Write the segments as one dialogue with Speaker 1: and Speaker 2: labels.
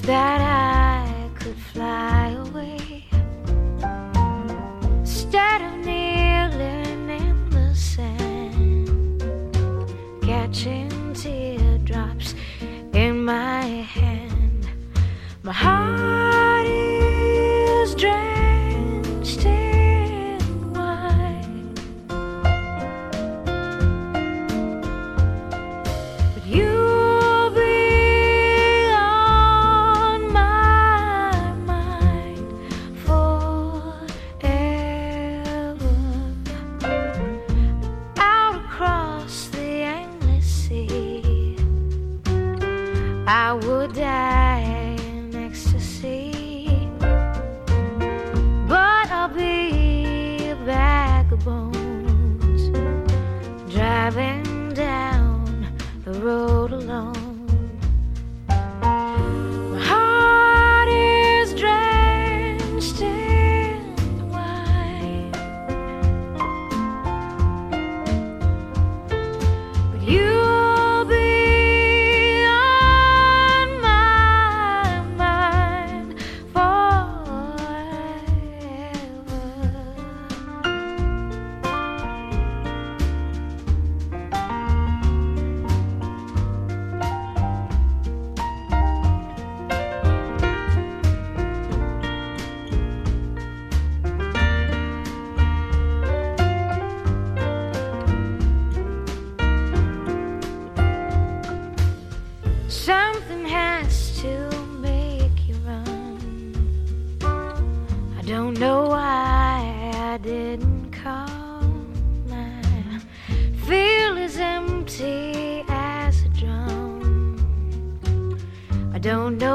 Speaker 1: I road alone.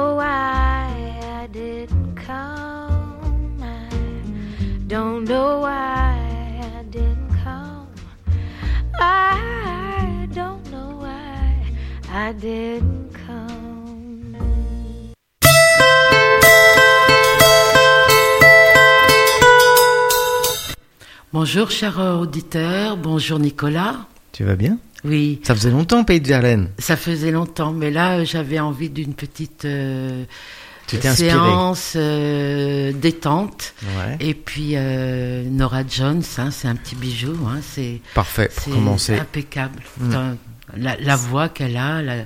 Speaker 1: Know why I didn't come. I don't know why I didn't come. I don't know why I didn't come.
Speaker 2: Bonjour, chers auditeurs. Bonjour, Nicolas.
Speaker 3: Tu vas bien?
Speaker 2: Oui,
Speaker 3: Ça faisait longtemps, Pays de Verlaine.
Speaker 2: ça faisait longtemps, mais là, euh, j'avais envie d'une petite euh, séance euh, détente.
Speaker 3: Ouais.
Speaker 2: Et puis, euh, Nora Jones, hein, c'est un petit bijou. Hein, c'est
Speaker 3: Parfait, pour commencer.
Speaker 2: impeccable.
Speaker 3: Mm.
Speaker 2: La, la voix qu'elle a, la-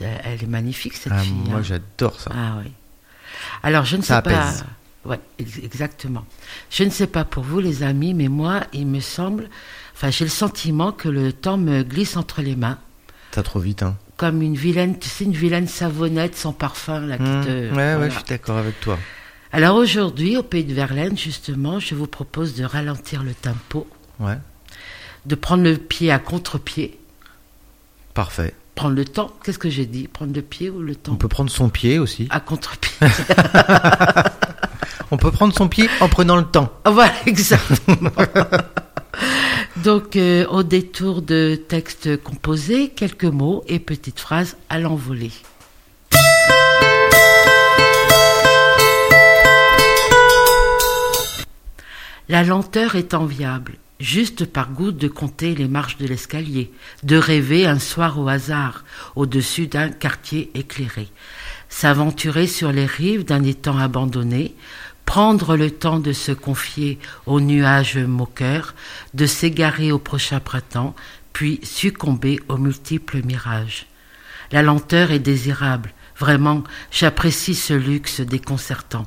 Speaker 2: elle est magnifique, cette
Speaker 3: Ah,
Speaker 2: fille.
Speaker 3: moi,
Speaker 2: hein.
Speaker 3: j'adore ça.
Speaker 2: Ah oui. Alors, je ne
Speaker 3: Ça
Speaker 2: sais pas.
Speaker 3: apaise.
Speaker 2: Ouais, ex- exactement. Je ne sais pas pour vous, les amis, mais moi, il me semble. Enfin, j'ai le sentiment que le temps me glisse entre les mains,
Speaker 3: Ça trop vite, hein.
Speaker 2: comme une vilaine, tu sais, une vilaine savonnette sans parfum là qui
Speaker 3: Mmh.
Speaker 2: te.
Speaker 3: ouais,
Speaker 2: voilà.
Speaker 3: ouais, je suis d'accord avec toi.
Speaker 2: Alors aujourd'hui, au pays de Verlaine, justement, je vous propose de ralentir le tempo,
Speaker 3: Ouais,
Speaker 2: de prendre le pied à contre-pied,
Speaker 3: parfait.
Speaker 2: prendre le temps. Qu'est-ce que j'ai dit? Prendre le pied ou le temps?
Speaker 3: On peut prendre son pied aussi.
Speaker 2: À contre-pied.
Speaker 3: On peut prendre son pied en prenant le temps.
Speaker 2: Voilà, exactement. Donc, euh, au détour de textes composés, quelques mots et petites phrases à l'envolée. La lenteur est enviable, juste par goût de compter les marches de l'escalier, de rêver un soir au hasard, au-dessus d'un quartier éclairé, s'aventurer sur les rives d'un étang abandonné, prendre le temps de se confier aux nuages moqueurs, de s'égarer au prochain printemps, puis succomber aux multiples mirages. La lenteur est désirable, vraiment, j'apprécie ce luxe déconcertant,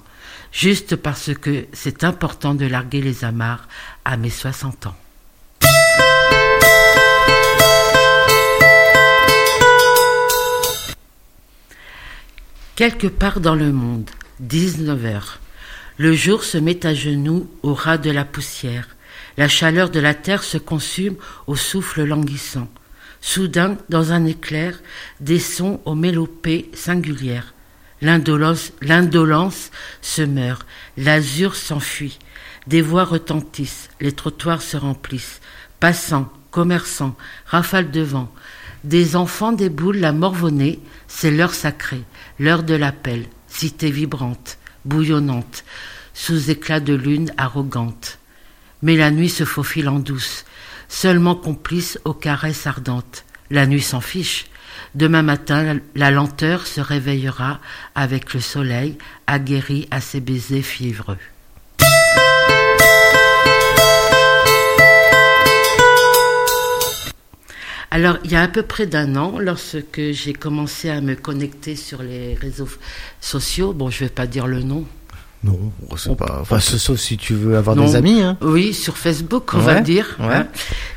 Speaker 2: juste parce que c'est important de larguer les amarres à mes 60 ans. Quelque part dans le monde, 19 heures. Le jour se met à genoux au ras de la poussière. La chaleur de la terre se consume au souffle languissant. Soudain, dans un éclair, des sons aux mélopées singulières. L'indolence, se meurt, l'azur s'enfuit. Des voix retentissent, les trottoirs se remplissent. Passants, commerçants, rafales de vent. Des enfants déboulent la morvonnée, c'est l'heure sacrée, l'heure de l'appel, cité vibrante, bouillonnante, sous éclat de lune arrogante. Mais la nuit se faufile en douce, seulement complice aux caresses ardentes. La nuit s'en fiche. Demain matin, la lenteur se réveillera avec le soleil, aguerri à ses baisers fiévreux. Alors, il y a à peu près d'un an, lorsque j'ai commencé à me connecter sur les réseaux sociaux, bon, je vais pas dire le nom,
Speaker 3: Non, c'est pas. Enfin, ce- sauf si tu veux avoir
Speaker 2: Non.
Speaker 3: des amis. Hein.
Speaker 2: Oui, sur Facebook, on
Speaker 3: Ouais,
Speaker 2: va dire.
Speaker 3: ouais.
Speaker 2: hein.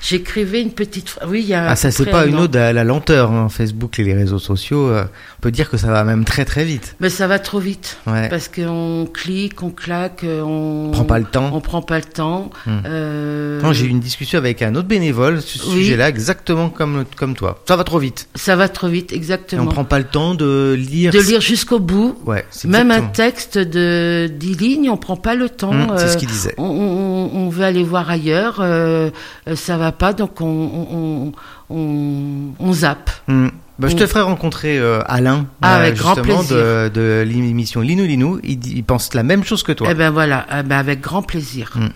Speaker 2: J'écrivais une petite phrase. Oui, il y a.
Speaker 3: Ah, ça, c'est pas
Speaker 2: un
Speaker 3: une ode à la lenteur. Hein. Facebook et les réseaux sociaux, euh, on peut dire que ça va même très très vite.
Speaker 2: Mais ça va trop vite.
Speaker 3: Ouais.
Speaker 2: Parce qu'on clique, on claque, on.
Speaker 3: Prend pas le temps.
Speaker 2: On prend pas le temps.
Speaker 3: Hmm.
Speaker 2: Euh,
Speaker 3: Non, j'ai eu une discussion avec un autre bénévole sur ce
Speaker 2: Oui.
Speaker 3: sujet-là, exactement comme, comme toi. Ça va trop vite.
Speaker 2: Ça va trop vite,
Speaker 3: Et
Speaker 2: exactement.
Speaker 3: on prend pas le temps de lire.
Speaker 2: De lire jusqu'au bout.
Speaker 3: Ouais, c'est
Speaker 2: Même un texte de 10 lignes, on prend pas le temps.
Speaker 3: Hum, c'est
Speaker 2: euh,
Speaker 3: ce qu'il disait.
Speaker 2: on, on- on veut aller voir ailleurs, euh, euh, ça va pas, donc on, on, zappe.
Speaker 3: Hum. Bah, je te ferai rencontrer euh, Alain,
Speaker 2: Ah, avec grand plaisir.
Speaker 3: de, de l'émission Linou Linou. Il, pense la même chose que toi.
Speaker 2: Eh ben voilà, eh ben avec grand plaisir.
Speaker 3: Hum.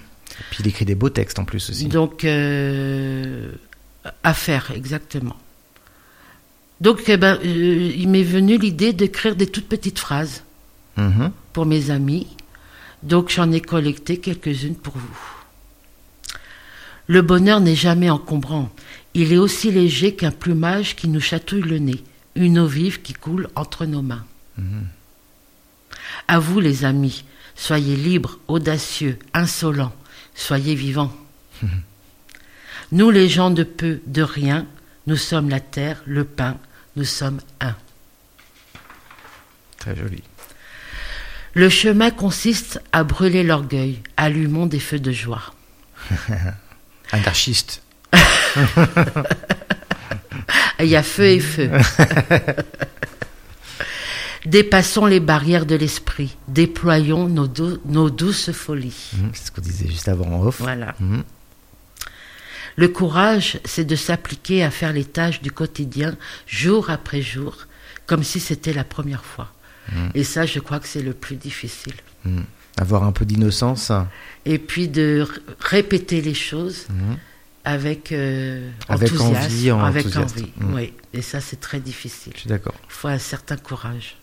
Speaker 3: Puis il écrit des beaux textes en plus aussi.
Speaker 2: Donc, euh, à faire, exactement. Donc, eh ben, euh, il m'est venu l'idée d'écrire des toutes petites phrases
Speaker 3: Mhm.
Speaker 2: pour mes amis. Donc, j'en ai collecté quelques-unes pour vous. Le bonheur n'est jamais encombrant. Il est aussi léger qu'un plumage qui nous chatouille le nez, une eau vive qui coule entre nos mains. À vous, les amis, soyez libres, audacieux, insolents, soyez vivants. Nous, les gens de peu, de rien, nous sommes la terre, le pain, nous sommes un.
Speaker 3: Très joli.
Speaker 2: Le chemin consiste à brûler l'orgueil, allumons des feux de joie.
Speaker 3: Anarchiste.
Speaker 2: Il y a feu et feu. Dépassons les barrières de l'esprit, déployons nos, dou- nos douces folies.
Speaker 3: Mhm, C'est ce qu'on disait juste avant en off.
Speaker 2: Voilà.
Speaker 3: Mhm.
Speaker 2: Le courage, c'est de s'appliquer à faire les tâches du quotidien jour après jour, comme si c'était la première fois. Et ça, je crois que c'est le plus difficile.
Speaker 3: Mhm. Avoir un peu d'innocence.
Speaker 2: Et puis de répéter les choses
Speaker 3: Mhm.
Speaker 2: avec, euh,
Speaker 3: Avec
Speaker 2: enthousiasme,
Speaker 3: envie, en
Speaker 2: avec
Speaker 3: enthousiasme.
Speaker 2: envie.
Speaker 3: Mhm.
Speaker 2: Oui, et ça, c'est très difficile.
Speaker 3: Je suis d'accord.
Speaker 2: Il faut un certain courage.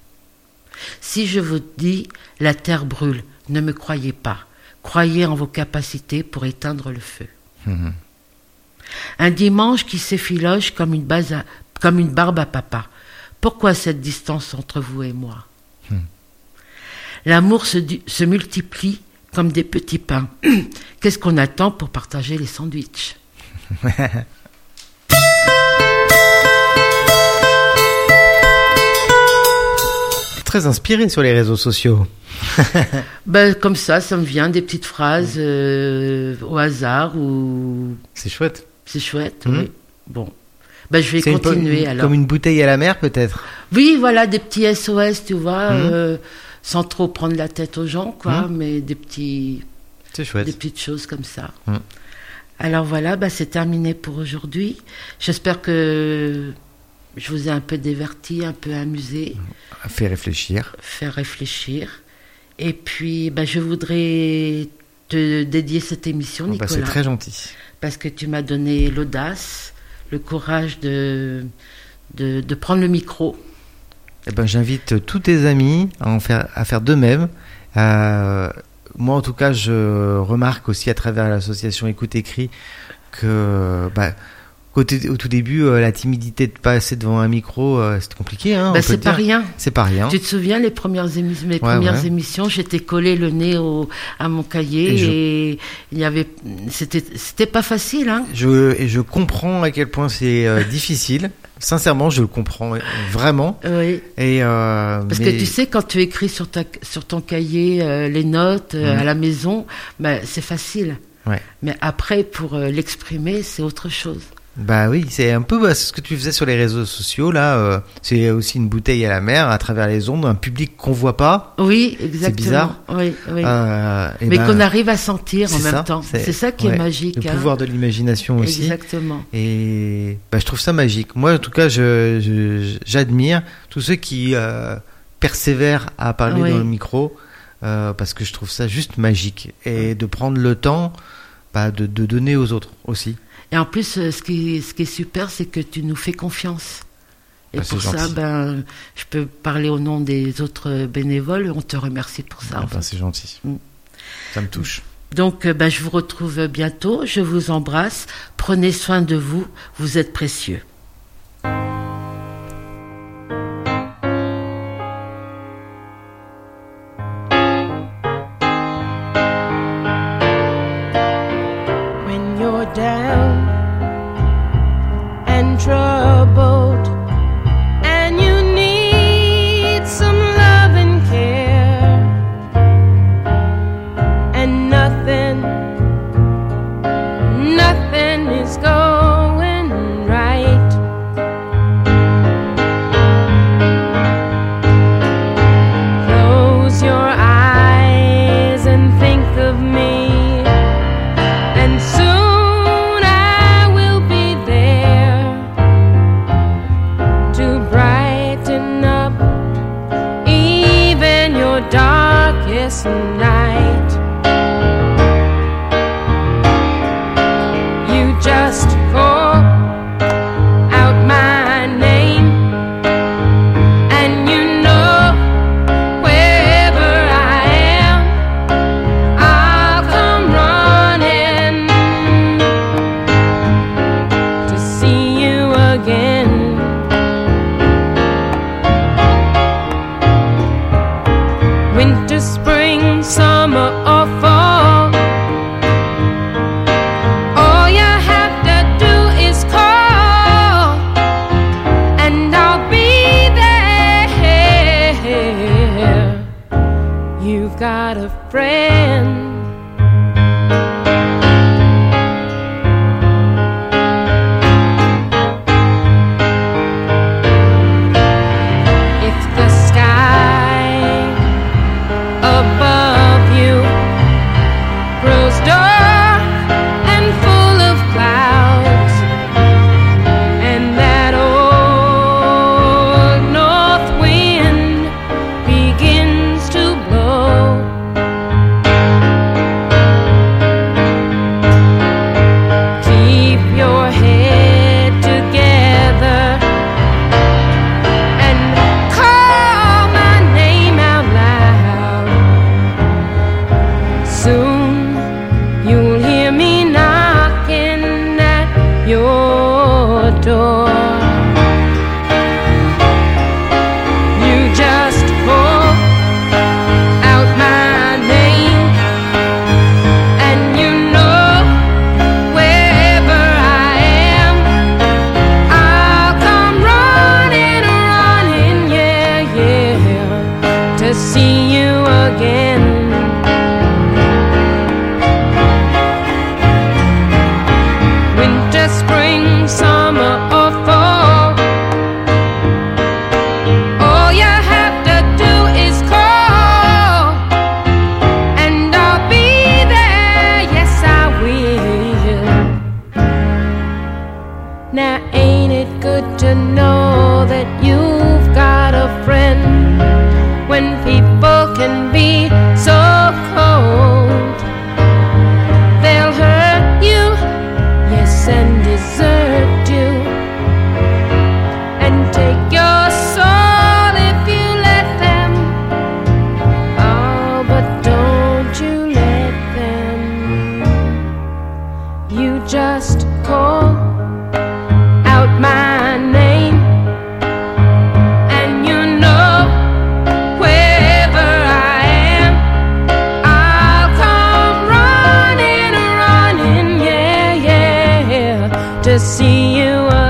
Speaker 2: Si je vous dis la terre brûle, ne me croyez pas. Croyez en vos capacités pour éteindre le feu.
Speaker 3: Mhm.
Speaker 2: Un dimanche qui s'effiloche comme une, base à- comme une barbe à papa. Pourquoi cette distance entre vous et moi?
Speaker 3: Hmm.
Speaker 2: L'amour se, multiplie comme des petits pains. Qu'est-ce qu'on attend pour partager les sandwichs?
Speaker 3: Très inspiré sur les réseaux sociaux.
Speaker 2: ben, Comme ça, ça me vient des petites phrases euh, au hasard ou
Speaker 3: C'est chouette.
Speaker 2: c'est chouette.
Speaker 3: Hmm.
Speaker 2: oui. Bon. Ben, je vais continuer
Speaker 3: une-
Speaker 2: alors.
Speaker 3: Comme une bouteille à la mer, peut-être.
Speaker 2: Oui, voilà, des petits SOS, tu vois,
Speaker 3: Mhm.
Speaker 2: euh, sans trop prendre la tête aux gens, quoi,
Speaker 3: Mhm.
Speaker 2: mais des petits,
Speaker 3: C'est chouette.
Speaker 2: des petites choses comme ça.
Speaker 3: Mhm.
Speaker 2: Alors voilà, bah, c'est terminé pour aujourd'hui. J'espère que je vous ai un peu diverti, un peu amusé,
Speaker 3: Fait réfléchir.
Speaker 2: fait réfléchir. Et puis, bah, je voudrais te dédier cette émission,
Speaker 3: Oh, bah,
Speaker 2: Nicolas,
Speaker 3: c'est très gentil.
Speaker 2: parce que tu m'as donné l'audace, le courage de, de, prendre le micro.
Speaker 3: Eh ben, j'invite tous tes amis à, en faire, à faire de même. Euh, moi, en tout cas, je remarque aussi à travers l'association Écoute Écrit que, bah, côté, au tout début, euh, la timidité de passer devant un micro, euh, c'était compliqué. Hein,
Speaker 2: Bah,
Speaker 3: peut
Speaker 2: c'est pas rien.
Speaker 3: C'est pas rien.
Speaker 2: Tu te souviens les premières émissions, mes
Speaker 3: Ouais,
Speaker 2: premières
Speaker 3: ouais.
Speaker 2: émissions, j'étais collé le nez au, à mon cahier
Speaker 3: Et je-
Speaker 2: et il y avait, c'était, c'était pas facile, hein.
Speaker 3: Je, et je comprends à quel point c'est euh, difficile. Sincèrement, je le comprends vraiment.
Speaker 2: Oui.
Speaker 3: Et euh,
Speaker 2: Parce
Speaker 3: mais-
Speaker 2: que tu sais, quand tu écris sur, ta, sur ton cahier euh, les notes euh,
Speaker 3: Mhm.
Speaker 2: à la maison, ben, c'est facile.
Speaker 3: Ouais.
Speaker 2: Mais après, pour l'exprimer, c'est autre chose.
Speaker 3: Bah oui, c'est un peu bah, ce que tu faisais sur les réseaux sociaux là. euh, c'est aussi une bouteille à la mer à travers les ondes, un public qu'on voit pas.
Speaker 2: Oui, exactement.
Speaker 3: bizarre.
Speaker 2: Oui, oui.
Speaker 3: euh,
Speaker 2: Mais
Speaker 3: ben,
Speaker 2: qu'on arrive à sentir en
Speaker 3: c'est
Speaker 2: même
Speaker 3: ça,
Speaker 2: temps.
Speaker 3: c'est-
Speaker 2: C'est ça qui
Speaker 3: ouais,
Speaker 2: est magique.
Speaker 3: Le
Speaker 2: hein.
Speaker 3: pouvoir de l'imagination aussi.
Speaker 2: Exactement.
Speaker 3: Et bah, je trouve ça magique. Moi, en tout cas, je- je- j'admire tous ceux qui euh, persévèrent à parler
Speaker 2: Oui.
Speaker 3: dans le micro parce que je trouve ça juste magique. Et de prendre le temps bah, de, de donner aux autres aussi.
Speaker 2: Et en plus, euh, ce qui, ce qui est super, c'est que tu nous fais confiance. Et
Speaker 3: Ah,
Speaker 2: pour ça,
Speaker 3: gentil.
Speaker 2: ben, je peux parler au nom des autres bénévoles. On te remercie pour ça.
Speaker 3: Ah
Speaker 2: en fait.
Speaker 3: c'est gentil.
Speaker 2: Mm.
Speaker 3: Ça me touche.
Speaker 2: Donc, euh, ben, je vous retrouve bientôt. Je vous embrasse. Prenez soin de vous. Vous êtes précieux.
Speaker 4: to see you